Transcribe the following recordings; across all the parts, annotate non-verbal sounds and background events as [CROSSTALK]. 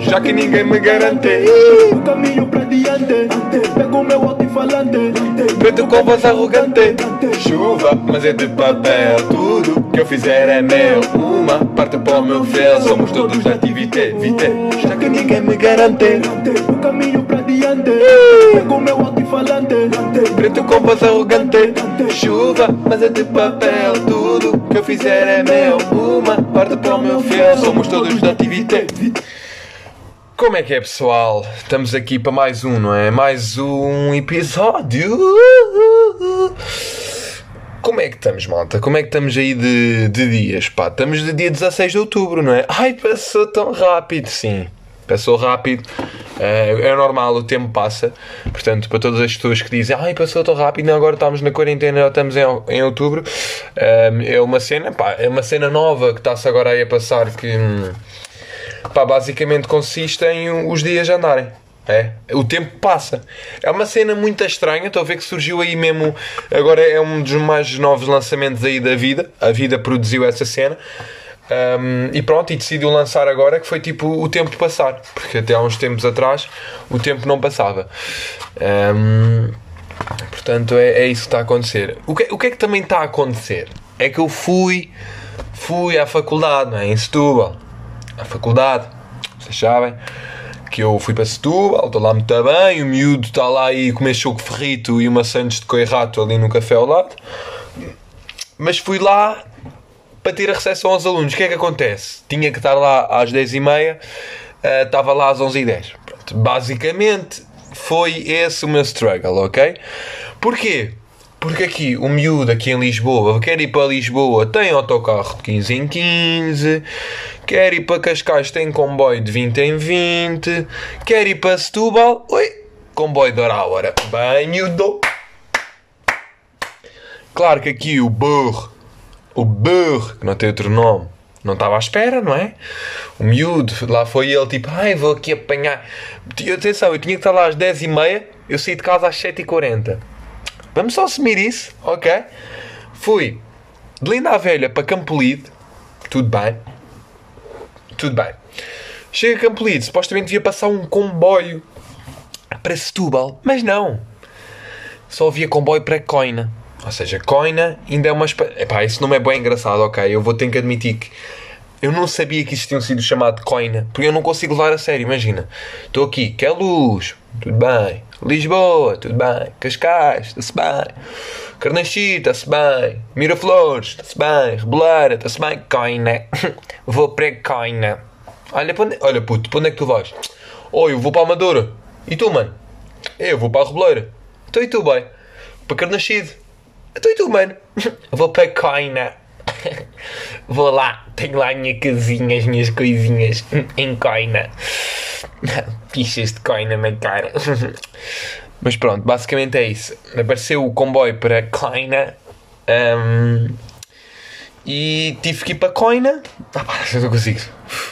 já que ninguém me garante. O caminho pra diante, pego o meu alto-falante. Preto com voz arrogante, chuva, mas é de papel. Tudo que eu fizer é meu. Uma parte para o meu fel, somos todos da atividade, já que ninguém me garante. O caminho pra diante, pego o meu alto-falante. Preto com voz arrogante, chuva, mas é de papel. Tudo que eu fizer é meu. Uma parte para o meu fel, somos todos da atividade. Como é que é, pessoal? Estamos aqui para mais um, não é? Mais um episódio. Como é que estamos, malta? Como é que estamos aí de, de dias? Pá, estamos de dia 16 de outubro, não é? Ai, passou tão rápido, sim. Passou rápido. É, é normal, o tempo passa. Portanto, para todas as pessoas que dizem ai, passou tão rápido, não, agora estamos na quarentena, já estamos em, em outubro. É, é uma cena, pá, é uma cena nova que está-se agora aí a passar que. Hum, pá, basicamente consiste em os dias andarem. É, o tempo passa. É uma cena muito estranha. Estou a ver que surgiu aí mesmo. Agora é um dos mais novos lançamentos aí da vida. A vida produziu essa cena. Um, e pronto, e decidiu lançar agora que foi tipo o tempo passar. Porque até há uns tempos atrás o tempo não passava. Um, portanto, é, é isso que está a acontecer. O que, o que é que também está a acontecer? É que eu fui, fui à faculdade, não é? em Setúbal. À faculdade, vocês sabem que eu fui para Setúbal, estou lá muito bem, o miúdo está lá aí comer choco ferrito e uma sandes de coirrato ali no café ao lado. Mas fui lá para ter a recepção aos alunos. O que é que acontece? Tinha que estar lá às 10h30, uh, estava lá às 11h10. Pronto, basicamente foi esse o meu struggle, ok? Porquê? Porque aqui, o miúdo aqui em Lisboa, quer ir para Lisboa, tem autocarro de 15 em 15, quer ir para Cascais, tem comboio de 20 em 20, quer ir para Setúbal, oi, comboio de hora hora. Bem, miúdo. Claro que aqui o burro, o burro, que não tem outro nome, não estava à espera, não é? O miúdo, lá foi ele, tipo, ai, vou aqui apanhar. Atenção, eu tinha que estar lá às 10h30, eu saí de casa às 7h40. Vamos só assumir isso, ok? Fui de Linda a Velha para Campolide, tudo bem, tudo bem. Chega a Campolide, supostamente devia passar um comboio para Setúbal, mas não. Só havia comboio para Coina. Ou seja, Coina ainda é uma... Epá, isso não é bem engraçado, ok? Eu vou ter que admitir que eu não sabia que existia um sítio chamado Coina, porque eu não consigo levar a sério, imagina. Estou aqui, que é luz, tudo bem. Lisboa, tudo bem. Cascais, está-se bem. Carnaxi, está-se bem. Miraflores, está-se bem. Reboleira, está-se bem. Coina. [LAUGHS] Vou para Coina. Olha, onde... Olha puto, para onde é que tu vais? Oh, eu vou para a Amadora. E tu, mano? Eu vou para a Reboleira. Então e tu, bem? Para Carnaxide. Então e tu, mano? [LAUGHS] Vou para Coina. [LAUGHS] Vou lá, tenho lá a minha casinha, as minhas coisinhas em coina. [LAUGHS] Pichas de coina na cara. [LAUGHS] Mas pronto, basicamente é isso. Apareceu o comboio para Coina um, e tive que ir para Coina. Ah, pá, não consigo.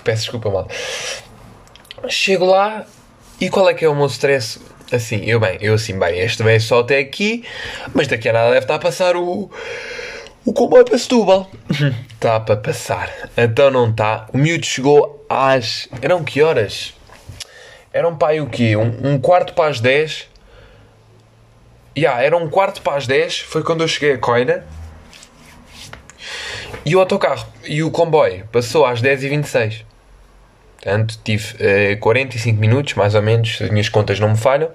Peço desculpa, mal. Chego lá e qual é que é o meu stress? Assim, eu bem, eu assim, bem, este vem só até aqui, mas daqui a nada deve estar a passar o o comboio para Setúbal. Está para passar. Então não está. O miúdo chegou às. Eram que horas? Eram pai o quê? Um, um quarto para as 10. Yeah, era um quarto para as 10. Foi quando eu cheguei a Coina. E o autocarro e o comboio passou às 10h26. Portanto, tive uh, 45 minutos, mais ou menos, se as minhas contas não me falham,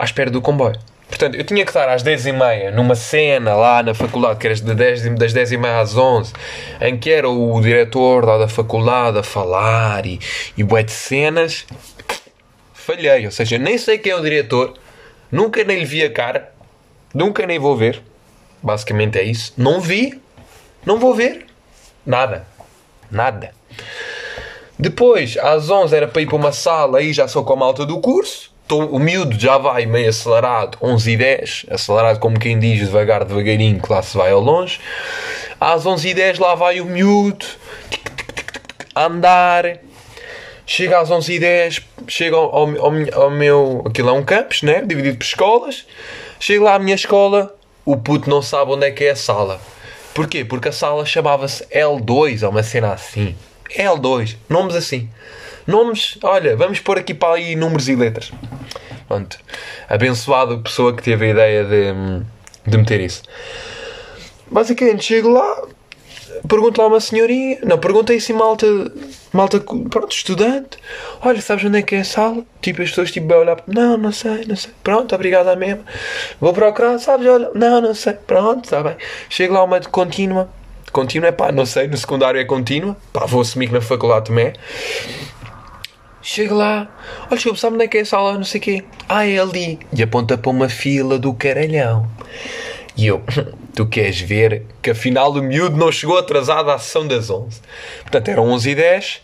à espera do comboio. Portanto, eu tinha que estar às 10h30 numa cena lá na faculdade, que era das 10h30 às 11 em que era o diretor lá da faculdade a falar e, e bué de cenas. Falhei, ou seja, nem sei quem é o diretor, nunca nem lhe vi a cara, nunca nem vou ver. Basicamente é isso. Não vi, não vou ver. Nada. Nada. Depois, às 11 era para ir para uma sala, aí já sou com a malta do curso O miúdo já vai meio acelerado, 11 e 10, acelerado como quem diz, devagar, devagarinho, que lá se vai ao longe. Às 11 e 10 lá vai o miúdo, andar. Chega às 11 e 10, chega ao, ao, ao meu. Aquilo é um campus, né? Dividido por escolas. Chego lá à minha escola, o puto não sabe onde é que é a sala. Porquê? Porque a sala chamava-se L2, ou uma cena assim. L2, nomes assim. Nomes, olha, vamos pôr aqui para aí números e letras. Pronto. Abençoado pessoa que teve a ideia de, de meter isso. Basicamente, chego lá, pergunto lá a uma senhorinha, não, perguntei se malta, malta, pronto, estudante, olha, sabes onde é que é a sala? Tipo, as pessoas tipo, vai olhar, não, não sei, não sei, pronto, obrigado à mesma. Vou procurar, sabes, olha, não, não sei, pronto, está bem. Chego lá uma de contínua, contínua é pá, não sei, no secundário é contínua, pá, vou assumir que na faculdade também é. Chego lá, olha, desculpa, sabe onde é que é a sala, não sei o quê. Ah, é ali. E aponta para uma fila do caralhão. E eu, [LAUGHS] tu queres ver que afinal o miúdo não chegou atrasado à sessão das 11. Portanto, eram 11 e 10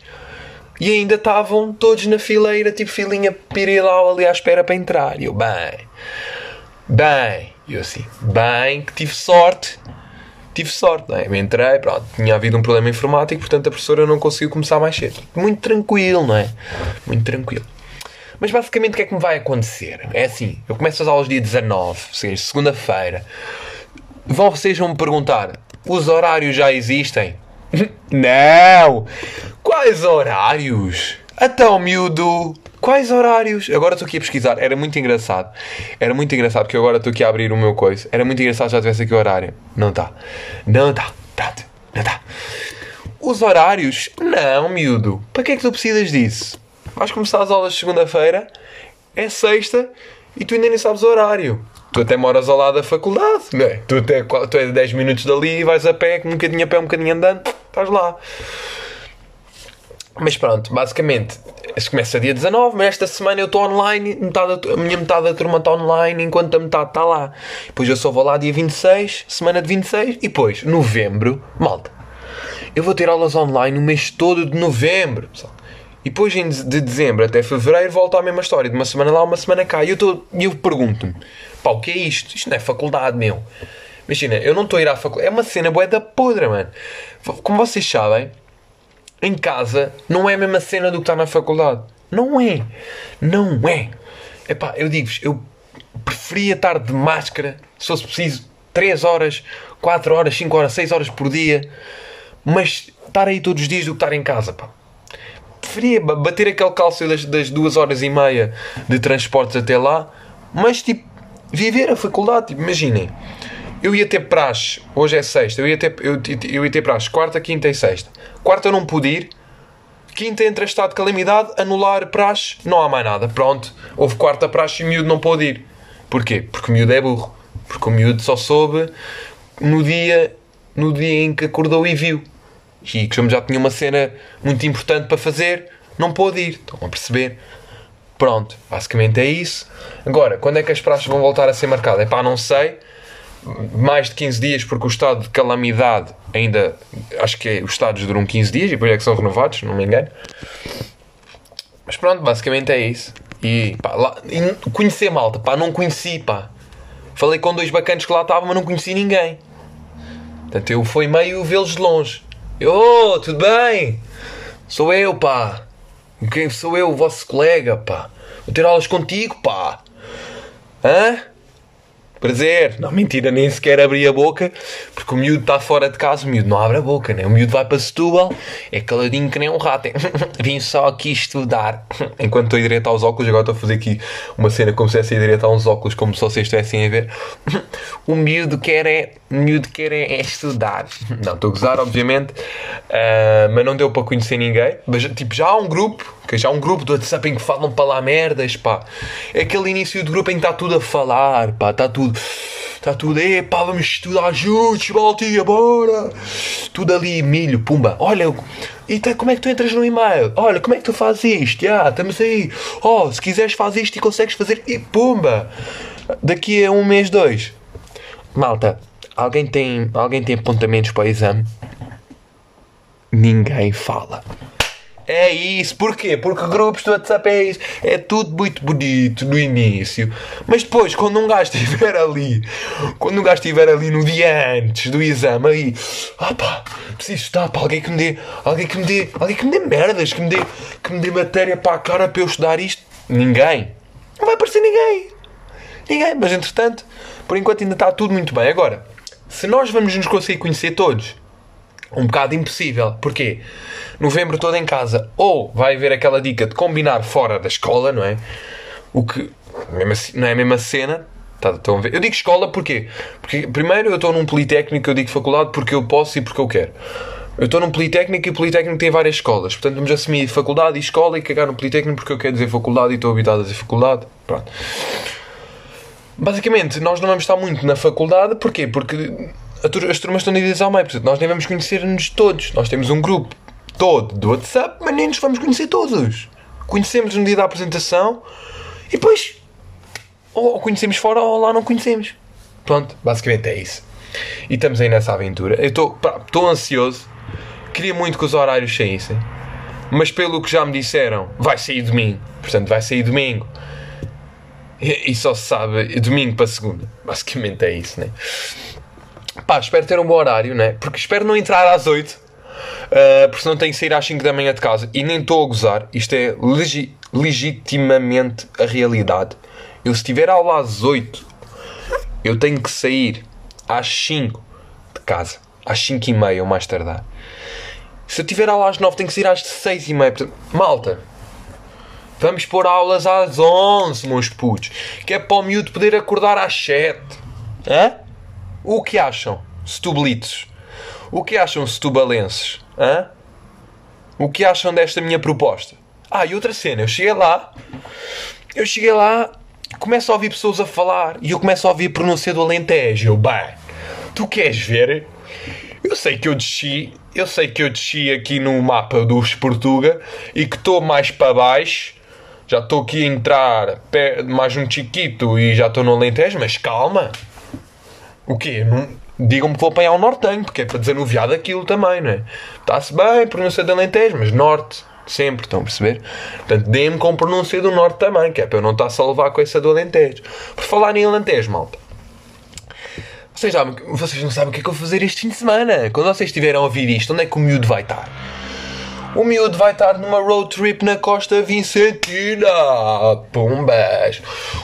e ainda estavam todos na fileira, tipo filinha pirilau ali à espera para entrar. E eu, bem, bem, e eu assim, bem, que tive sorte. Tive sorte, não é? Eu entrei, pronto, tinha havido um problema informático, portanto a professora não conseguiu começar mais cedo. Muito tranquilo, não é? Muito tranquilo. Mas basicamente o que é que me vai acontecer? É assim, eu começo as aulas dia 19, ou seja, segunda-feira. Vão, vocês vão me perguntar, os horários já existem? [LAUGHS] Não! Quais horários? Então, miúdo, quais horários? Agora estou aqui a pesquisar, era muito engraçado. Era muito engraçado porque agora estou aqui a abrir o meu coisa. Era muito engraçado já tivesse aqui o horário. Não está. Não está. Pronto, não está. Os horários? Não, miúdo. Para que é que tu precisas disso? Vais começar as aulas segunda-feira, é sexta e tu ainda nem sabes o horário. Tu até moras ao lado da faculdade, não é? Tu, até, tu é 10 minutos dali e vais a pé, um bocadinho a pé, um bocadinho andando, estás lá. Mas pronto, basicamente, isso começa dia 19, mas esta semana eu estou online, metade, a minha metade da turma está online, enquanto a metade está lá. Depois eu só vou lá dia 26, semana de 26, e depois, novembro, malta, eu vou ter aulas online o mês todo de novembro, pessoal. E depois de dezembro até fevereiro volta à mesma história, de uma semana lá, uma semana cá. E eu, eu pergunto-me, pá, o que é isto? Isto não é faculdade, meu. Imagina, eu não estou a ir à faculdade. É uma cena boa da podre, mano. Como vocês sabem, em casa não é a mesma cena do que está na faculdade. Não é. Não é. Epá, eu digo-vos, eu preferia estar de máscara, se fosse preciso, 3 horas, 4 horas, 5 horas, 6 horas por dia, mas estar aí todos os dias do que estar em casa, pá preferia bater aquele cálcio das, das duas horas e meia de transportes até lá, mas tipo, viver a faculdade. Tipo, imaginem, eu ia ter praxe, hoje é sexta, eu ia ter, eu, eu ia ter praxe quarta, quinta e sexta. Quarta não pude ir, quinta entra estado de calamidade, anular praxe, não há mais nada. Pronto, houve quarta praxe e o miúdo não pôde ir. Porquê? Porque o miúdo é burro. Porque o miúdo só soube no dia, no dia em que acordou e viu e que já tinha uma cena muito importante para fazer, não pôde ir. Estão a perceber? Pronto, basicamente é isso. Agora, quando é que as praças vão voltar a ser marcadas? É pá, não sei. Mais de 15 dias, porque o estado de calamidade ainda. Acho que é, os estados duram 15 dias e depois é que são renovados, não me engano. Mas pronto, basicamente é isso. E, pá, lá, e conhecer malta, pá, não conheci, pá. Falei com dois bacanas que lá estavam, mas não conheci ninguém. Portanto, eu fui meio vê-los de longe. Oh, tudo bem? Sou eu, pá. Sou eu, o vosso colega, pá. Vou ter aulas contigo, pá. Hã? Prazer. Não, mentira, nem sequer abri a boca, porque o miúdo está fora de casa, o miúdo não abre a boca, né? O miúdo vai para Setúbal, é caladinho que nem um rato. [LAUGHS] Vim só aqui estudar. [LAUGHS] Enquanto estou a direito aos óculos, agora estou a fazer aqui uma cena como se estivesse a direito a uns óculos, como se vocês estivessem a ver. [LAUGHS] O miúdo quer é, o miúdo quer é, é estudar. Não, estou a gozar, obviamente, uh, mas não deu para conhecer ninguém. Mas, tipo, já há um grupo, que já há um grupo do WhatsApp em que falam para lá merdas, pá. É aquele início do grupo em que está tudo a falar, pá, está tudo Está tudo, epá, vamos estudar juntos, Baltinha, bora! Tudo ali, milho, pumba. Olha, e tá, como é que tu entras no e-mail? Olha, como é que tu fazes isto? Já, estamos aí. Oh, se quiseres fazer isto e consegues fazer, e pumba! Daqui a um mês, dois. Malta, alguém tem, alguém tem apontamentos para o exame? Ninguém fala. É isso, porquê? Porque grupos do WhatsApp é isso. É tudo muito bonito no início. Mas depois, quando um gajo estiver ali, quando um gajo estiver ali no dia antes do exame, aí, pá, preciso estudar para alguém que me dê, alguém que me dê, alguém que me dê merdas, que me dê, que me dê matéria para a cara para eu estudar isto. Ninguém. Não vai aparecer ninguém. Ninguém. Mas entretanto, por enquanto ainda está tudo muito bem. Agora, se nós vamos nos conseguir conhecer todos, um bocado impossível. Porquê? novembro todo em casa. Ou vai haver aquela dica de combinar fora da escola, não é? O que assim- não é a mesma cena. Tá? Eu digo escola porquê? Porque primeiro eu estou num politécnico, eu digo faculdade porque eu posso e porque eu quero. Eu estou num politécnico e o politécnico tem várias escolas. Portanto, vamos assumir faculdade e escola e cagar no politécnico porque eu quero dizer faculdade e estou habitado a dizer faculdade. Pronto. Basicamente, nós não vamos estar muito na faculdade, porquê? Porque as turmas estão divididas ao meio, portanto, nós nem vamos conhecer-nos todos. Nós temos um grupo todo do WhatsApp, mas nem nos vamos conhecer todos. Conhecemos no dia da apresentação e depois ou conhecemos fora ou lá não conhecemos. Pronto, basicamente é isso. E estamos aí nessa aventura. Eu estou ansioso, queria muito que os horários saíssem, mas pelo que já me disseram, vai sair domingo. Portanto, vai sair domingo. E, e só se sabe domingo para segunda. Basicamente é isso, né? Pá, espero ter um bom horário, né? Porque espero não entrar às 8. uh, porque senão tenho que sair às 5 da manhã de casa. E nem estou a gozar. Isto é legi- legitimamente a realidade. Eu se tiver aula às 8, eu tenho que sair às 5 de casa. Às 5 e meia ou mais tardar. Se eu tiver aula às 9, tenho que sair às 6 e meia. Malta, Vamos pôr aulas às 11, meus putos. Que é para o miúdo poder acordar às 7. Hã? O que acham, setublitos? O que acham, setubalenses? Hã? O que acham desta minha proposta? Ah, e outra cena, eu cheguei lá, eu cheguei lá, começo a ouvir pessoas a falar e eu começo a ouvir a pronúncia do Alentejo. Eu, bem, tu queres ver? Eu sei que eu desci, eu sei que eu desci aqui no mapa dos Portuga e que estou mais para baixo. Já estou aqui a entrar mais um chiquito e já estou no Alentejo, mas calma. O quê? Digam-me que vou apanhar o nortenho, porque é para desanuviar daquilo também, não é? Está-se bem, pronúncia de Alentejo, mas norte, sempre, estão a perceber? Portanto, deem-me com pronúncia do norte também, que é para eu não estar a levar com essa do Alentejo. Por falar em Alentejo, malta. Vocês, sabem, vocês não sabem o que é que eu vou fazer este fim de semana. Quando vocês estiverem a ouvir isto, onde é que o miúdo vai estar? O miúdo vai estar numa road trip na Costa Vicentina. Pumbas.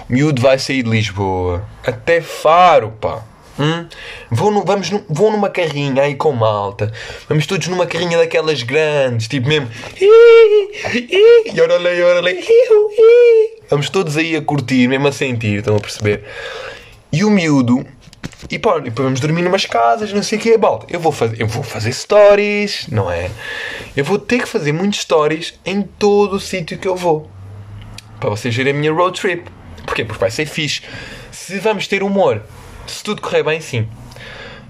O miúdo vai sair de Lisboa. Até Faro, pá. Hum? Vou, no- vamos nu- vou numa carrinha aí com malta. Vamos todos numa carrinha daquelas grandes, tipo mesmo. Yorolei, yorolei, iu, i. Vamos todos aí a curtir, mesmo a sentir, estão a perceber? E o miúdo. E pá, e depois vamos dormir numas casas, não sei o que balde. Eu vou, fazer, eu vou fazer stories, não é? Eu vou ter que fazer muitos stories em todo o sítio que eu vou. Para vocês verem a minha road trip. Porquê? Porque vai ser fixe. Se vamos ter humor, se tudo correr bem, sim.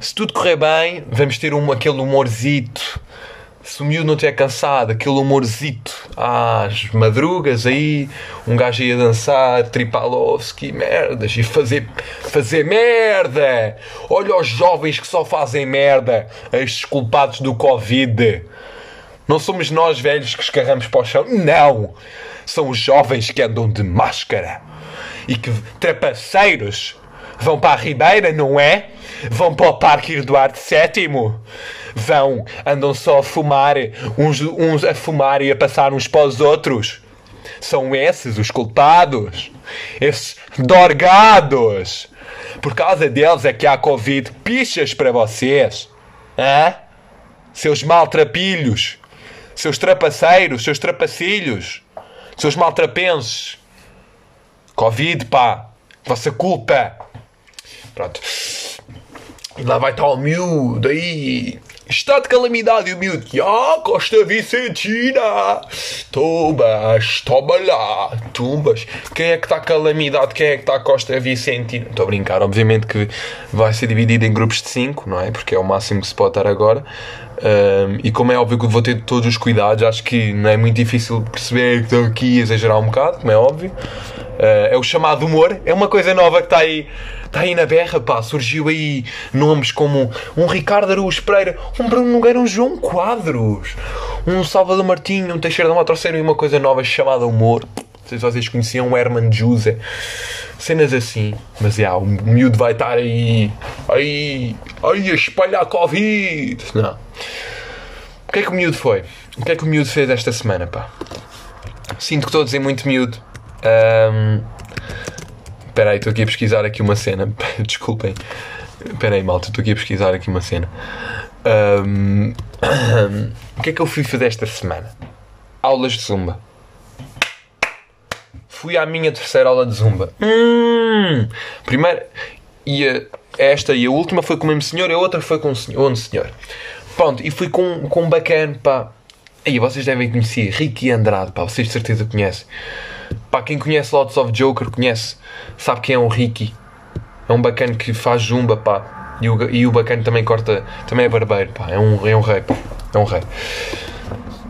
Se tudo correr bem, vamos ter um, aquele humorzito. Se o miúdo não estiver cansado, aquele humorzito às madrugas aí, um gajo aí a dançar, Tripalovski, merdas, e fazer, fazer merda. Olha os jovens que só fazem merda, estes culpados do Covid. Não somos nós velhos que escarramos para o chão, não! São os jovens que andam de máscara e que trapaceiros vão para a Ribeira, não é? Vão para o Parque Eduardo VII. Vão, andam só a fumar, uns, uns a fumar e a passar uns para os outros. São esses os culpados. Esses dorgados. Por causa deles é que há Covid. Pichas para vocês. Hã? Seus maltrapilhos. Seus trapaceiros, seus trapacilhos. Seus maltrapenses. Covid, pá. Vossa culpa. Pronto. E lá vai estar o miúdo aí. Está de calamidade e o miúdo. Ah, Costa Vicentina. Tumbas, toma lá. Tumbas. Quem é que está calamidade? Quem é que está Costa Vicentina? Estou a brincar. Obviamente que vai ser dividido em grupos de 5, não é? Porque é o máximo que se pode estar agora. Um, e como é óbvio que vou ter todos os cuidados, acho que não é muito difícil perceber que estou aqui a exagerar um bocado, como é óbvio. Uh, é o chamado humor, é uma coisa nova que está aí, está aí na berra, pá. Surgiu aí nomes como um Ricardo Araújo Pereira, um Bruno Nogueira, um João Quadros, um Salvador Martinho, um Teixeira da Matroceiro e uma coisa nova chamada humor. Não sei se vocês conheciam o Herman Juse. Cenas assim. Mas é, o miúdo vai estar aí, aí, aí a espalhar Covid. Não. O que é que o miúdo foi? O que é que o miúdo fez esta semana, pá? Sinto que estou a dizer muito miúdo. Ahm, Espera aí, estou aqui a pesquisar aqui uma cena. [LAUGHS] Desculpem. Espera aí, malta, estou aqui a pesquisar aqui uma cena. Ahm, [COUGHS] o que é que eu fui fazer esta semana? Aulas de Zumba. Fui à minha terceira aula de Zumba. Hum, primeiro, e a- esta e a última foi com o mesmo senhor, e a outra foi com o senhor, outro senhor. Pronto, e fui com, com um bacana, pá. Aí vocês devem conhecer, Ricky Andrade, pá, vocês de certeza conhecem. Pá, quem conhece Lots of Joker conhece, sabe quem é o Ricky. É um bacana que faz zumba, pá. E o, e o bacana também corta, também é barbeiro, pá. É um, é um rei, pá. É um rei.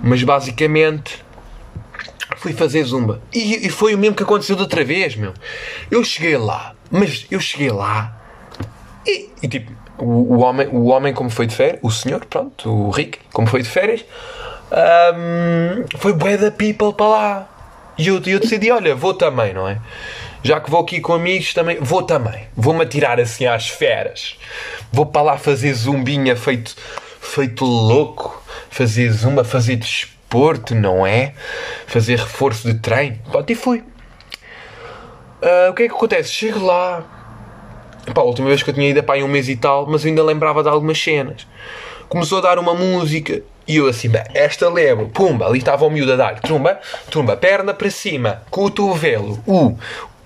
Mas basicamente fui fazer zumba. E, e foi o mesmo que aconteceu da outra vez, meu. Eu cheguei lá, mas eu cheguei lá e, e, tipo, o, o, homem, o homem como foi de férias, o senhor, pronto, o Rick, como foi de férias, ahm, foi bué da people para lá. E eu, eu decidi, olha, vou também, não é? Já que vou aqui com amigos também, vou também. Vou-me atirar assim às feras. Vou para lá fazer zumbinha feito, feito louco. Fazer zumba, fazer desporto, não é? Fazer reforço de treino. Pronto, e fui. Ah, o que é que acontece? Chego lá, Pá, a última vez que eu tinha ido é pá, em um mês e tal, mas ainda lembrava de algumas cenas. Começou a dar uma música e eu assim, bem, esta lembro, pumba, ali estava o miúdo a dar, trumba, trumba, perna para cima, cotovelo, uh,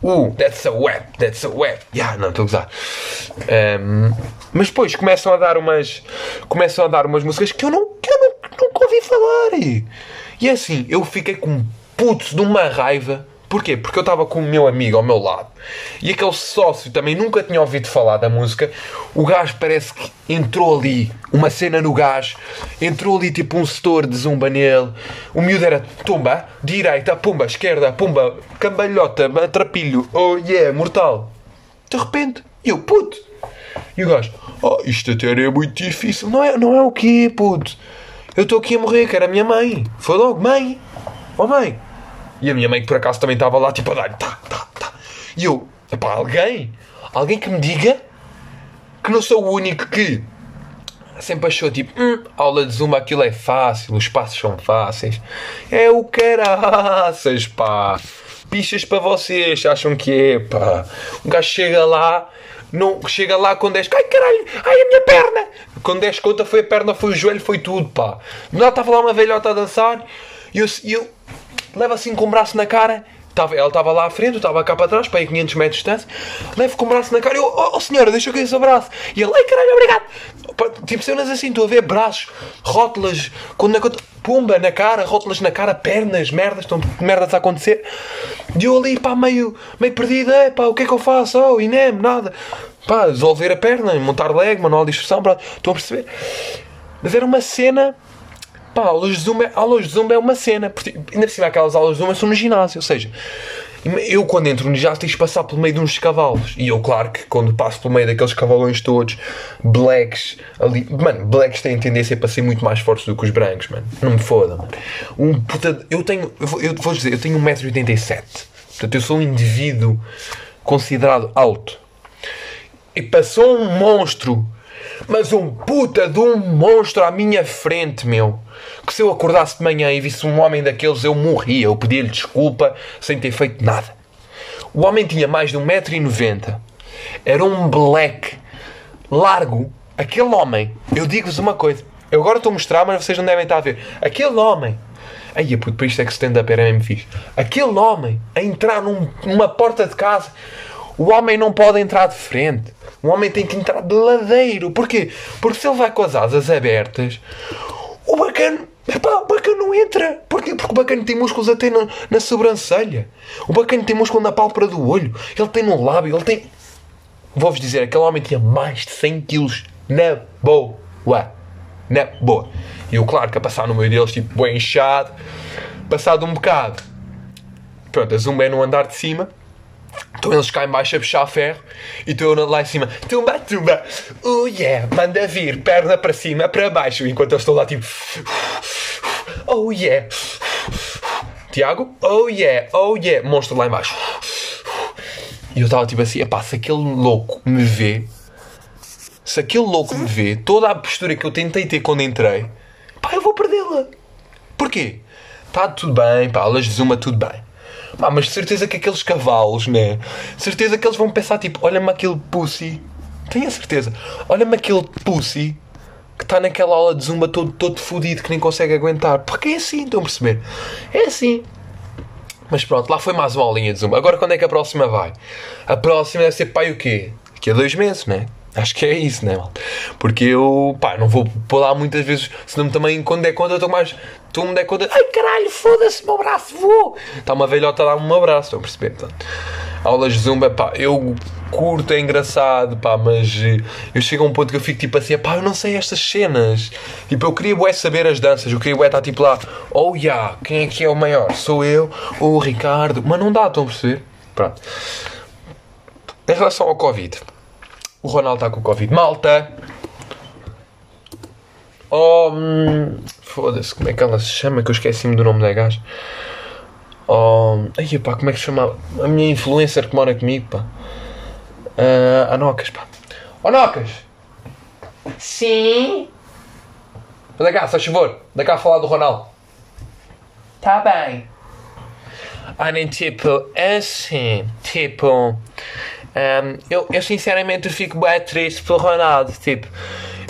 uh, that's a web, that's a web. Yeah, não, estou a gozar. Ahm, mas depois começam a dar umas, começam a dar umas músicas que eu não, que ouvi falar. E, e assim, eu fiquei com um puto de uma raiva. Porquê? Porque eu estava com o meu amigo ao meu lado e aquele sócio também nunca tinha ouvido falar da música. O gajo parece que entrou ali, uma cena no gajo, entrou ali tipo um setor de zumba nele. O miúdo era tumba, direita, pumba, esquerda, pumba, cambalhota, trapilho, oh yeah, mortal. De repente, eu, puto. E o gajo, oh, isto até é muito difícil. Não é, não é o quê, puto? Eu estou aqui a morrer, que era a minha mãe. Foi logo, mãe. Oh, mãe. E a minha mãe, que por acaso também estava lá, tipo, a dar tá, tá, tá. E eu, epá, alguém, alguém que me diga que não sou o único que sempre achou, tipo, hum, aula de zumba, aquilo é fácil, os passos são fáceis. É o caraças, pá. Pichas para vocês, acham que é, pá. Um gajo chega lá, não, chega lá com 10, ai caralho, ai a minha perna. Com 10 conta foi a perna, foi o joelho, foi tudo, pá. Lá estava lá uma velhota a dançar e eu, eu levo assim com o braço na cara. Tava, ela estava lá à frente, eu estava cá para trás, para aí 500 metros de distância. Levo com o braço na cara e eu, oh, oh senhora, deixa eu cair seu braço. E ele, ai caralho, obrigado. Tipo cenas assim, estou a ver braços, rótulas, quando, quando, pumba na cara, rótulas na cara, pernas, merdas, estão merdas a acontecer. E eu ali, pá, meio, meio perdido, é pá, o que é que eu faço? Oh, INEM, nada. Pá, desenvolver a perna, montar leg, manual de instrução, pronto, estão a perceber. Mas era uma cena Pá, aulas de Zumba, aulas de Zumba é uma cena. Porque, ainda por cima, aquelas aulas de Zumba são no ginásio. Ou seja, eu quando entro no ginásio tens de passar pelo meio de uns cavalos. E eu, claro que quando passo pelo meio daqueles cavalões todos, blacks ali. Mano, blacks têm tendência para ser muito mais fortes do que os brancos, mano. Não me foda, mano. Um puta. Eu tenho. Eu vou dizer, eu tenho 1,87m. Portanto, eu sou um indivíduo considerado alto. E passou um monstro. Mas um puta de um monstro à minha frente, meu. Que se eu acordasse de manhã e visse um homem daqueles, eu morria. Eu pedia-lhe desculpa sem ter feito nada. O homem tinha mais de 1,90m. Era um black. Largo. Aquele homem. Eu digo-vos uma coisa. Eu agora estou a mostrar, mas vocês não devem estar a ver. Aquele homem. Aí, puto, por isto é que stand-up era mesmo fixe. Aquele homem a entrar num- numa porta de casa. O homem não pode entrar de frente. O homem tem que entrar de ladeiro. Porquê? Porque se ele vai com as asas abertas, o bacano. Epá, o bacano não entra. Porquê? Porque o bacano tem músculos até na, na sobrancelha. O bacano tem músculo na pálpebra do olho. Ele tem no lábio. Ele tem. Vou-vos dizer, aquele homem tinha mais de 100 quilos na boa. Na boa. E claro, que a passar no meio deles, tipo, bem inchado. Passado um bocado. Pronto, a zumba é no andar de cima. Então eles cá em baixo a puxar ferro e estou lá em cima, tumba, tumba, oh yeah, manda vir, perna para cima, para baixo, enquanto eu estou lá tipo, oh yeah, Tiago, oh yeah, oh yeah, monstro lá em baixo. E eu estava tipo assim, epá, se aquele louco me vê, se aquele louco me vê, toda a postura que eu tentei ter quando entrei, pá, eu vou perdê-la. Porquê? Está tudo bem, pá, aulas de zuma, tudo bem. Pá, mas de certeza que aqueles cavalos, né? De certeza que eles vão pensar tipo, olha-me aquele pussy. Tenho a certeza. Olha-me aquele pussy. que está naquela aula de zumba todo, todo fodido que nem consegue aguentar. Porque é assim, estão a perceber? É assim. Mas pronto, lá foi mais uma aulinha de zumba. Agora quando é que a próxima vai? A próxima deve ser pai o quê? Daqui a dois meses, né? Acho que é isso, né, malta? Porque eu, pá, não vou lá muitas vezes, senão também, quando der conta, estou mais. Tu me der conta, ai caralho, foda-se, meu braço, vou! Está uma velhota dar-me um abraço, estão a perceber? Portanto, aulas de zumba, pá, eu curto, é engraçado, pá, mas eh, eu chego a um ponto que eu fico tipo assim, pá, eu não sei estas cenas. Tipo, eu queria bué saber as danças, eu queria bué estar tipo lá, oh yeah, quem é que é o maior? Sou eu ou o Ricardo? Mas não dá, estão a perceber? Pronto. Em relação ao Covid. O Ronaldo está com o Covid. Malta! Oh, hum, foda-se, como é que ela se chama? Que eu esqueci-me do nome da gaja. Oh, ai pá, como é que se chama? A minha influencer que mora comigo, pá. Uh, a Nocas, pá. Oh, Nocas! Sim? Da cá, se favor. Da cá a falar do Ronaldo. Tá bem. Ah, nem tipo, é assim, tipo... Um, eu, eu sinceramente fico bem triste pelo Ronaldo, tipo,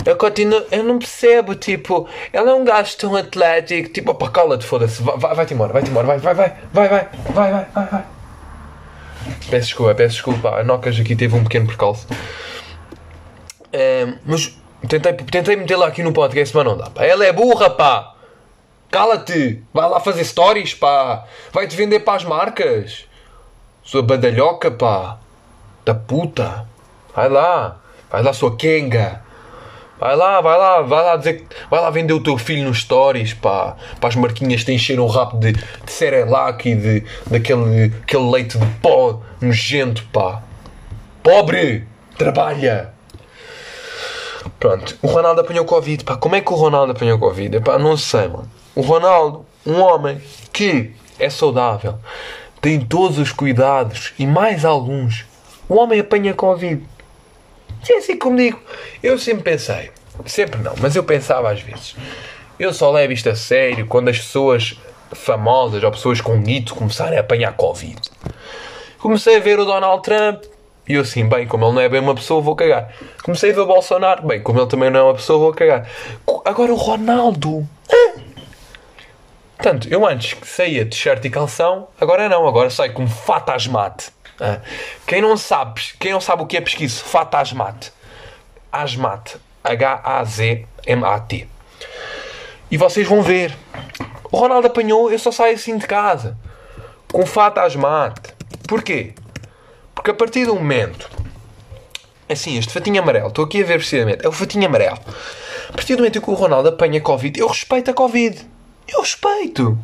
eu continuo, eu não percebo, tipo, ele é um gajo tão atlético, tipo, opa, cala-te, foda-se, vai, vai-te embora, vai-te embora, vai, vai, vai, vai, vai, vai, vai, vai, vai. Peço desculpa, peço desculpa, a Nocas aqui teve um pequeno percalço. Um, mas tentei, tentei metê-la aqui no podcast, mas não dá, pá. Ela é burra, pá. Cala-te, vai lá fazer stories, pá. Vai-te vender para as marcas. Sua badalhoca, pá da puta. Vai lá. Vai lá, sua Kenga. Vai lá, vai lá, vai lá dizer Vai lá vender o teu filho nos stories, pá. Para as marquinhas te encheram o rabo de, de Cerelac e de, daquele aquele leite de pó nojento, pá. Pobre! Trabalha! Pronto, o Ronaldo apanhou Covid, pá. Como é que o Ronaldo apanhou Covid? Pá, não sei, mano. O Ronaldo, um homem que é saudável, tem todos os cuidados e mais alguns o homem apanha Covid. É assim como digo. Eu sempre pensei, sempre não, mas eu pensava às vezes. Eu só levo isto a sério quando as pessoas famosas ou pessoas com guito começarem a apanhar Covid. Comecei a ver o Donald Trump e eu assim, bem, como ele não é bem uma pessoa, vou cagar. Comecei a ver o Bolsonaro, bem, como ele também não é uma pessoa, vou cagar. Agora o Ronaldo. Portanto, eu antes saía de t-shirt e calção, agora não, agora sai como fatasmate. Ah. Quem não sabe, quem não sabe o que é pesquisa, fato asmat. H-A-Z-M-A-T. E vocês vão ver. O Ronaldo apanhou, eu só saio assim de casa. Com fato asmat. Porquê? Porque a partir do momento. Assim, este fatinho amarelo, estou aqui a ver precisamente, é o fatinho amarelo. A partir do momento em que o Ronaldo apanha Covid, eu respeito a Covid. Eu respeito.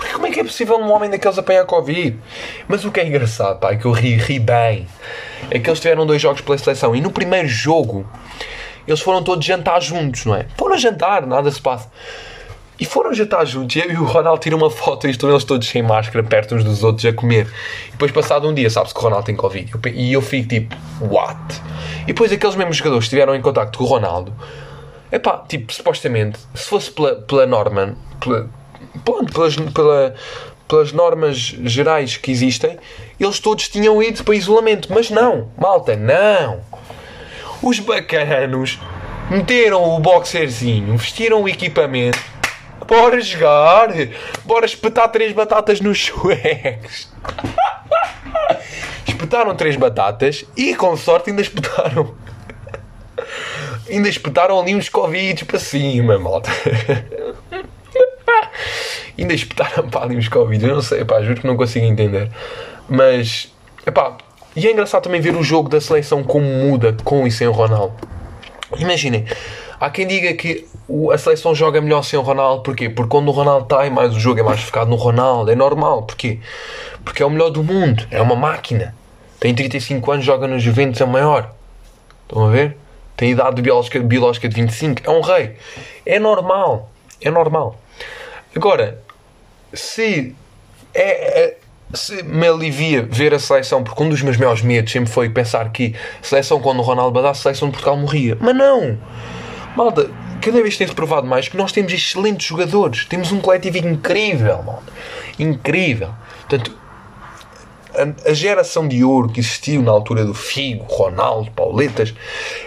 Porque como é que é possível um homem daqueles apanhar Covid? Mas o que é engraçado, pá, é que eu ri, ri bem, é que eles tiveram dois jogos pela seleção e no primeiro jogo eles foram todos jantar juntos, não é? Foram jantar, nada se passa. E foram jantar juntos e o Ronaldo tira uma foto e estão eles todos sem máscara, perto uns dos outros a comer. E depois, passado um dia, sabe-se que o Ronaldo tem Covid. E eu fico tipo, what? E depois aqueles mesmos jogadores estiveram em contacto com o Ronaldo. Epá, tipo, supostamente, se fosse pela, pela Norman, pela, pelas, pela, pelas normas gerais que existem, eles todos tinham ido para isolamento. Mas não, malta, não. Os bacanos meteram o boxerzinho, vestiram o equipamento. Bora jogar! Bora espetar três batatas nos suecos! [LAUGHS] espetaram três batatas e com sorte ainda espetaram. ainda espetaram ali uns Covid para cima, malta. [LAUGHS] ainda espetaram para ali uns Covid. Eu não sei, pá, juro que não consigo entender. Mas, epá, e é engraçado também ver o jogo da seleção como muda com e sem o Ronaldo. Imaginem, há quem diga que a seleção joga melhor sem o Ronaldo, porquê? Porque quando o Ronaldo está e mais o jogo é mais focado no Ronaldo, é normal, porquê? Porque é o melhor do mundo, é uma máquina. Tem 35 anos, joga no Juventus, é o maior. Estão a ver? Tem idade biológica, biológica de 25, é um rei. É normal, é normal. Agora, se, é, é, se me alivia ver a seleção, porque um dos meus maiores medos sempre foi pensar que seleção, quando o Ronaldo badasse, seleção de Portugal morria. Mas não! Malta, cada vez tem-se provado mais que nós temos excelentes jogadores. Temos um coletivo incrível, malta. Incrível. Portanto, a, a geração de ouro que existiu na altura do Figo, Ronaldo, Pauletas,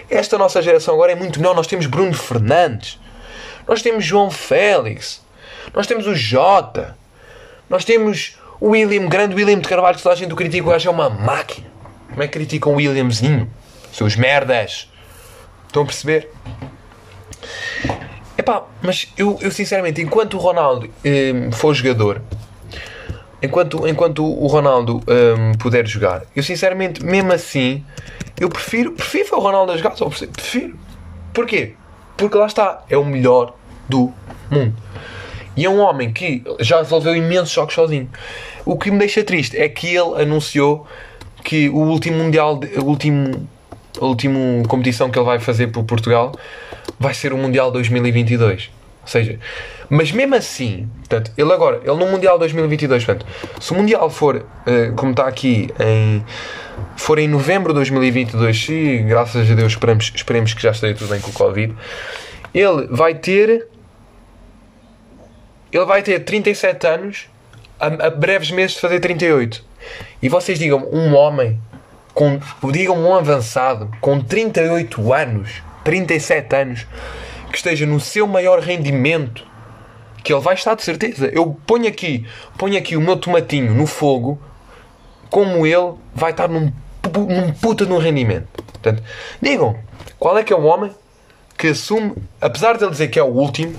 esta nossa geração agora é muito melhor. Nós temos Bruno Fernandes, nós temos João Félix, nós temos o Jota, nós temos o William, grande William de Carvalho, que toda a gente o critica, o gajo é uma máquina. Como é que criticam o Williamzinho? Seus merdas. Estão a perceber? Epá, mas eu, eu sinceramente, enquanto o Ronaldo hum, for jogador, enquanto, enquanto o Ronaldo hum, puder jogar, eu sinceramente, mesmo assim, eu prefiro, prefiro o Ronaldo a jogar, só prefiro. Porquê? Porque lá está, é o melhor do mundo. E é um homem que já resolveu imensos jogos sozinho. O que me deixa triste é que ele anunciou que o último Mundial, de- o último, a última competição que ele vai fazer por Portugal vai ser o Mundial 2022. Ou seja, mas mesmo assim, portanto, ele agora, ele no Mundial 2022, portanto, se o Mundial for, eh, como está aqui, em, for em novembro de 2022, se graças a Deus esperamos, esperemos que já esteja tudo bem com o Covid, ele vai ter ele vai ter 37 anos a, a breves meses de fazer 38. E vocês digam um homem com digam um avançado com 38 anos, 37 anos, que esteja no seu maior rendimento, que ele vai estar de certeza. Eu ponho aqui, ponho aqui o meu tomatinho no fogo, como ele vai estar num, num puta de um rendimento. Portanto, digam, qual é que é o homem que assume, apesar de ele dizer que é o último,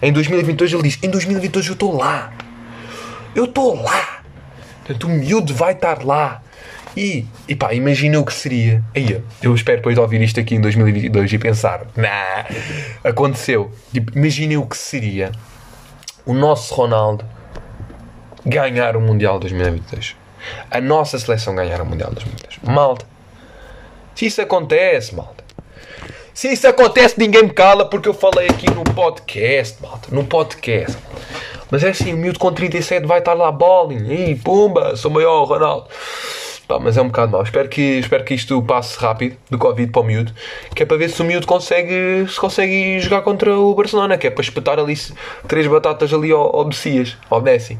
em 2022 ele diz: Em 2022 eu estou lá. Eu estou lá. Portanto, o miúdo vai estar lá. E, e pá, imagina o que seria. Aí, eu espero depois de ouvir isto aqui em 2022 e pensar: Nah, aconteceu. Tipo, imaginem o que seria o nosso Ronaldo ganhar o Mundial 2022. A nossa seleção ganhar o Mundial 2022. Malta. Se isso acontece, malta. Se isso acontece, ninguém me cala porque eu falei aqui no podcast, malta. No podcast. Mas é assim, o miúdo com 37 vai estar lá bowling. Ih, pumba, sou maior, Ronaldo. Pá, mas é um bocado mau. Espero que, espero que isto passe rápido do Covid para o miúdo. Que é para ver se o miúdo consegue, se consegue jogar contra o Barcelona. Que é para espetar ali três batatas ali ao, ao Messias, ao Messi.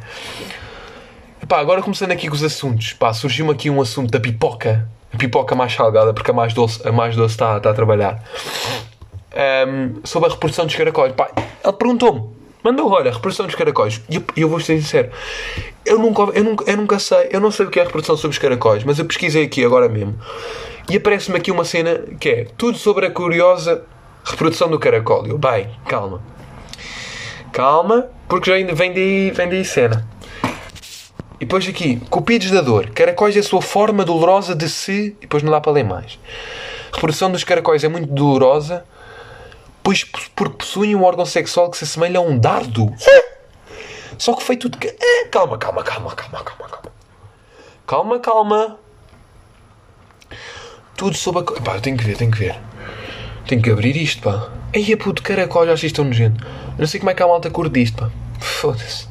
Pá, agora começando aqui com os assuntos. Pá, surgiu-me aqui um assunto da pipoca. Pipoca mais salgada, porque a mais doce, a mais doce está, está a trabalhar. Ahm, sobre a reprodução dos caracóis. Pá, ele perguntou-me. Mandou, olha, reprodução dos caracóis. E eu, eu vou ser sincero. Eu nunca, eu, nunca, eu nunca sei. Eu não sei o que é a reprodução sobre os caracóis. Mas eu pesquisei aqui agora mesmo. E aparece-me aqui uma cena que é tudo sobre a curiosa reprodução do caracol. Eu, bem, calma. Calma, porque já ainda vem daí, vem daí cena. E depois aqui, cupidos da dor. Caracóis é a sua forma dolorosa de se. E depois não dá para ler mais. A reprodução dos caracóis é muito dolorosa, pois porque possuem um órgão sexual que se assemelha a um dardo. [LAUGHS] Só que feito de. Ah, Calma, calma, calma, calma, calma, calma. Calma, calma. Tudo sobre a. Pá, eu tenho que ver, tenho que ver. Tenho que abrir isto, pá. Aí a puto caracol, já achei tão nojento. Eu não sei como é que a malta curte disto, pá. [LAUGHS] Foda-se.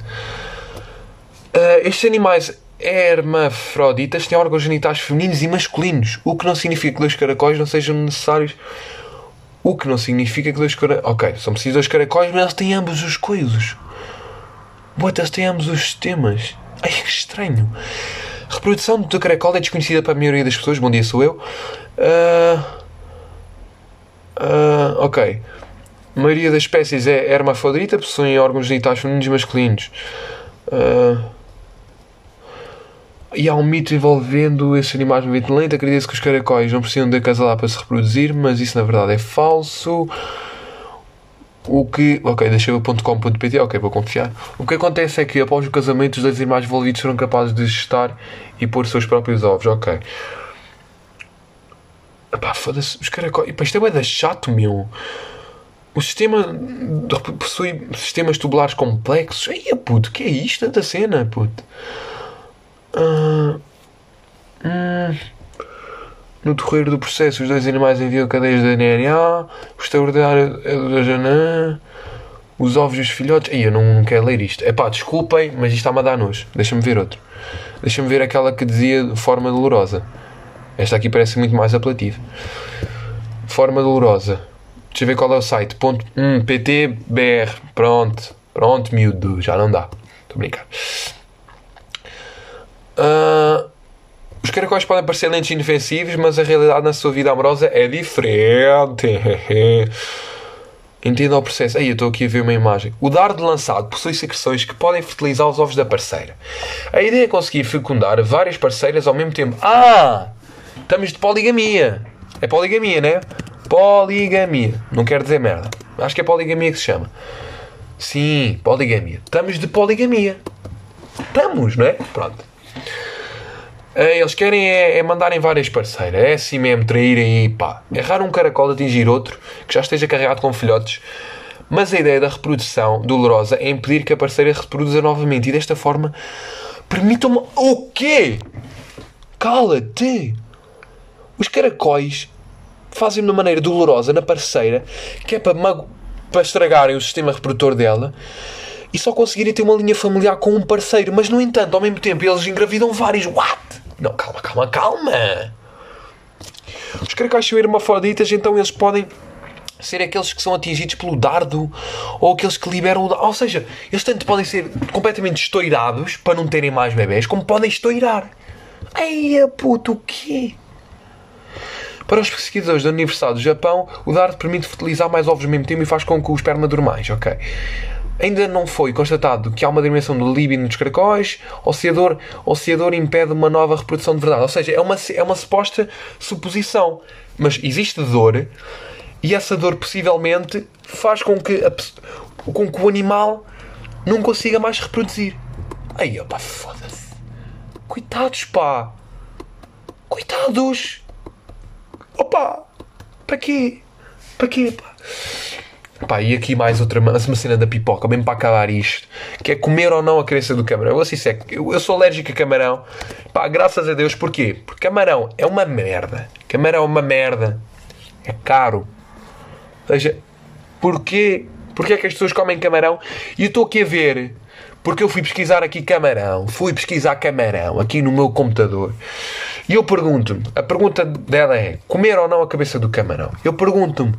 Ah, estes animais hermafroditas têm órgãos genitais femininos e masculinos, o que não significa que dois caracóis não sejam necessários. O que não significa que dois caracóis. Ok, são precisos dois caracóis, mas eles têm ambos os coisos. What, eles têm ambos os sistemas. Ai, que estranho. Reprodução do caracol é desconhecida para a maioria das pessoas. Bom dia, sou eu. Ah, ah, ok. A maioria das espécies é hermafrodita, possuem órgãos genitais femininos e masculinos. Ah, e há um mito envolvendo esses animais no movimento lento. Acredita-se que os caracóis não precisam de acasalar para se reproduzir, mas isso na verdade é falso. O que. Ok, deixei o .com.pt, ok, vou confiar. O que acontece é que após o casamento, os dois animais envolvidos serão capazes de gestar e pôr seus próprios ovos, ok. Epá, foda-se, os caracóis. Epá, isto é da chato, meu. O sistema possui sistemas tubulares complexos. Ai, puto, que é isto da cena, puto? Ah, hum. No decorrer do processo, os dois animais enviam cadeias de DNA, o extraordinário é do Janã, os ovos e os filhotes. Ai, eu não, não quero ler isto. Epá, desculpem, mas isto está-me a dar nojo. Deixa-me ver outro. Deixa-me ver aquela que dizia de forma dolorosa. Esta aqui parece muito mais apelativa. Forma dolorosa. Deixa eu ver qual é o site. Ponto, hum, PTBR. Pronto. Pronto, miúdo. Já não dá. Estou a brincar. Ah, caracóis podem parecer lentes inofensivos, mas a realidade na sua vida amorosa é diferente. Entenda o processo. Aí eu estou aqui a ver uma imagem. O dardo lançado possui secreções que podem fertilizar os ovos da parceira. A ideia é conseguir fecundar várias parceiras ao mesmo tempo. Ah! Estamos de poligamia. É poligamia, né? Poligamia. Não quero dizer merda. Acho que é poligamia que se chama. Sim, poligamia. Estamos de poligamia. Estamos, não é? Pronto. Eh, Eles querem é, é mandarem várias parceiras. É assim mesmo, traírem e pá. Raro um caracol atingir outro que já esteja carregado com filhotes. Mas a ideia da reprodução dolorosa é impedir que a parceira reproduza novamente. E desta forma, permitam-me. O quê? Cala-te! Os caracóis fazem de uma maneira dolorosa na parceira que é para, para estragarem o sistema reprodutor dela e só conseguirem ter uma linha familiar com um parceiro. Mas, no entanto, ao mesmo tempo, eles engravidam vários. What? Não, calma, calma, calma. Os caracóis são hermafroditas, então eles podem ser aqueles que são atingidos pelo dardo ou aqueles que liberam o dardo. Ou seja, eles tanto podem ser completamente estourados para não terem mais bebés, como podem estourar. Eia, puto, o quê? Para os pesquisadores da Universidade do Japão, o dardo permite fertilizar mais ovos ao mesmo tempo e faz com que o esperma dure mais, ok? Ainda não foi constatado que há uma diminuição do líbido dos caracóis, ou se a dor, impede uma nova reprodução de verdade. Ou seja, é uma, é uma suposta suposição. Mas existe dor, e essa dor possivelmente faz com que, a, com que o animal não consiga mais reproduzir. Aí, opa, foda-se. Coitados, pá. Coitados. Opa, para quê? Para quê, pá? Pá, e aqui mais outra uma cena da pipoca, mesmo para acabar isto, que é comer ou não a cabeça do camarão. Eu, sério, eu, eu sou alérgico a camarão, pá, graças a Deus, porquê? Porque camarão é uma merda. Camarão é uma merda. É caro. Ou seja, porquê? Porquê é que as pessoas comem camarão? E eu estou aqui a ver, porque eu fui pesquisar aqui camarão, fui pesquisar camarão aqui no meu computador. E eu pergunto-me, a pergunta dela é: comer ou não a cabeça do camarão? Eu pergunto-me,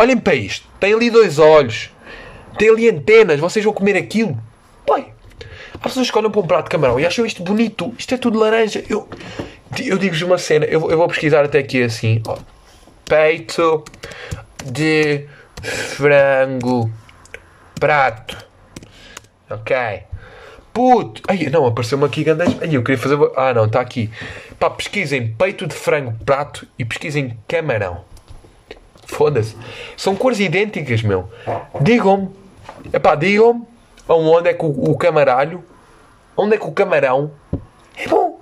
olhem para isto, tem ali dois olhos, tem ali antenas, vocês vão comer aquilo? Pai, há pessoas que olham para um prato de camarão e acham isto bonito, isto é tudo laranja. Eu, eu digo-vos uma cena, eu, vou- eu vou pesquisar até aqui assim: ó, peito de frango, prato, ok. Puto! Ai, não, apareceu-me aqui grandes. Ai, eu queria fazer. Ah, não, está aqui. Pá, pesquisem peito de frango, prato e pesquisem camarão. Foda-se. São cores idênticas, meu. Digam-me. Epá, digam-me aonde é que o, o camaralho. Onde é que o camarão. É bom.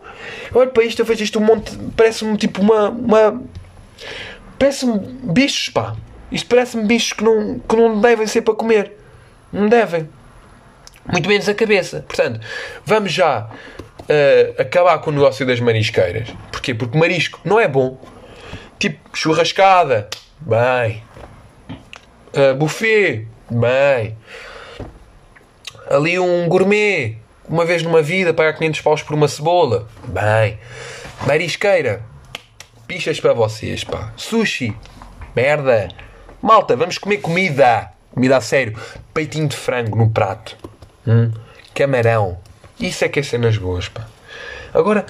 Eu olho para isto, eu vejo isto um monte. Parece-me tipo uma. uma parece-me bichos, pá. Isto parece-me bichos que não, que não devem ser para comer. Não devem muito menos a cabeça. Portanto, vamos já eh, acabar com o negócio das marisqueiras. Porquê? Porque marisco não é bom. Tipo, churrascada, bem. Eh, buffet, bem. Ali um gourmet, uma vez numa vida, pagar 500 paus por uma cebola, bem. Marisqueira, pichas para vocês, pá. Sushi, merda. Malta, vamos comer comida. Comida a sério. Peitinho de frango no prato. Hum? Camarão. Isso é que é cenas boas, pá. Agora.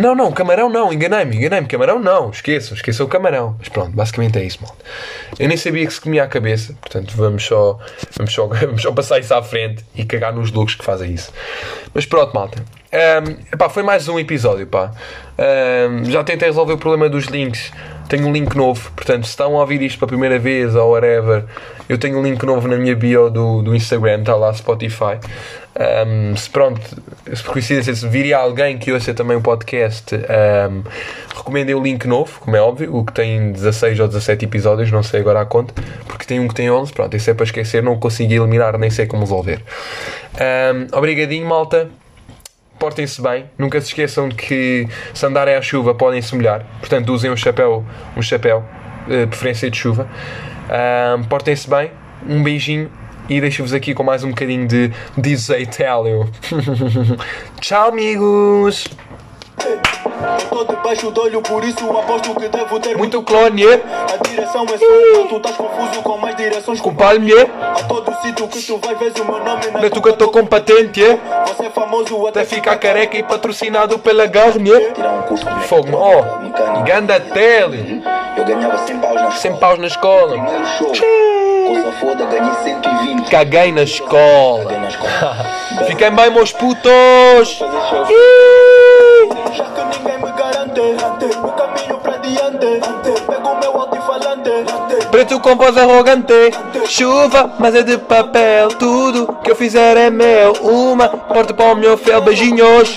Não, não, camarão não, enganei-me, enganei-me. Camarão não, esqueçam, esqueçam o camarão. Mas pronto, basicamente é isso, malta. Eu nem sabia que se comia a cabeça, portanto vamos só, vamos só, [LAUGHS] vamos só passar isso à frente e cagar nos loucos que fazem isso. Mas pronto, malta. Ahm, epá, foi mais um episódio, pá. Ahm, já tentei resolver o problema dos links. Tenho um link novo, portanto, se estão a ouvir isto pela primeira vez ou whatever, eu tenho um link novo na minha bio do, do Instagram, está lá Spotify. Um, se pronto, se por coincidência se viria alguém que ouça também o podcast, um, recomendem o link novo, como é óbvio, o que tem 16 ou 17 episódios, não sei agora a conta, porque tem um que tem 11, pronto, isso é para esquecer, não consegui eliminar, nem sei como resolver. Um, obrigadinho, malta. Portem-se bem, nunca se esqueçam de que se andarem à chuva podem se molhar, portanto usem um chapéu, um chapéu, eh, preferência de chuva. Portem-se bem, um beijinho e deixo-vos aqui com mais um bocadinho de DJ Télio. [LAUGHS] Tchau, amigos! Tô debaixo do olho, por isso aposto que devo ter Muito clone, yeah. A direção é só uma, tu estás confuso com mais direções Com palme, yeah. A todo sítio que tu vais, vês o meu nome na é tu que eu tô com patente, yeah. Você é famoso até ficar careca e patrocinado pela Garnier. Tirar um curso de Fogo, ó. Ganda tele. Eu ganhava 100 paus na 100 escola. paus na escola. Coisa foda, ganhei 120. Caguei na escola. Caguei na escola. [LAUGHS] Fiquem bem, meus putos. Já que ninguém me garante O caminho pra diante Pego o meu alto-falante Preto com voz arrogante. Chuva, mas é de papel. Tudo que eu fizer é meu. Uma porta para o meu fiel. Beijinhos.